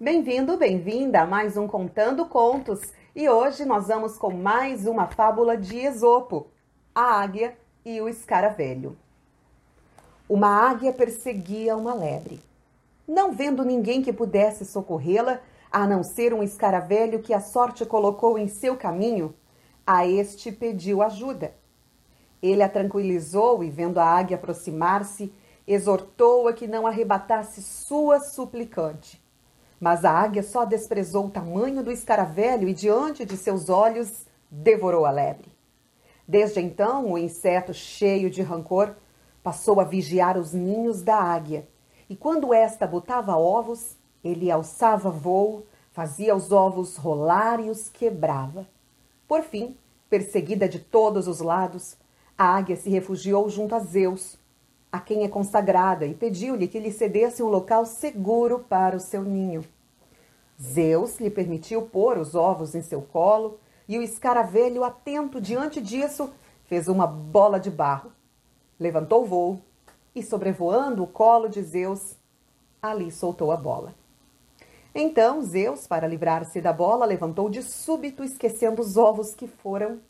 Bem-vindo, bem-vinda a mais um Contando Contos. E hoje nós vamos com mais uma fábula de Esopo, a águia e o escaravelho. Uma águia perseguia uma lebre. Não vendo ninguém que pudesse socorrê-la, a não ser um escaravelho que a sorte colocou em seu caminho, a este pediu ajuda. Ele a tranquilizou e, vendo a águia aproximar-se, exortou-a que não arrebatasse sua suplicante. Mas a águia só desprezou o tamanho do escaravelho e, diante de seus olhos, devorou a lebre. Desde então, o inseto, cheio de rancor, passou a vigiar os ninhos da águia, e quando esta botava ovos, ele alçava voo, fazia os ovos rolar e os quebrava. Por fim, perseguida de todos os lados, a águia se refugiou junto a Zeus, a quem é consagrada, e pediu-lhe que lhe cedesse um local seguro para o seu ninho. Zeus lhe permitiu pôr os ovos em seu colo, e o escaravelho, atento diante disso, fez uma bola de barro. Levantou o voo e, sobrevoando o colo de Zeus, ali soltou a bola. Então Zeus, para livrar-se da bola, levantou de súbito, esquecendo os ovos que foram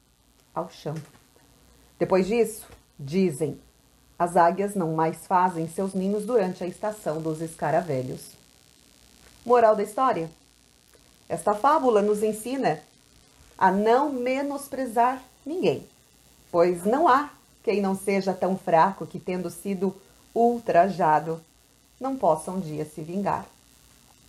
ao chão. Depois disso, dizem, as águias não mais fazem seus ninhos durante a estação dos escaravelhos. Moral da história? Esta fábula nos ensina a não menosprezar ninguém, pois não há quem não seja tão fraco que, tendo sido ultrajado, não possa um dia se vingar.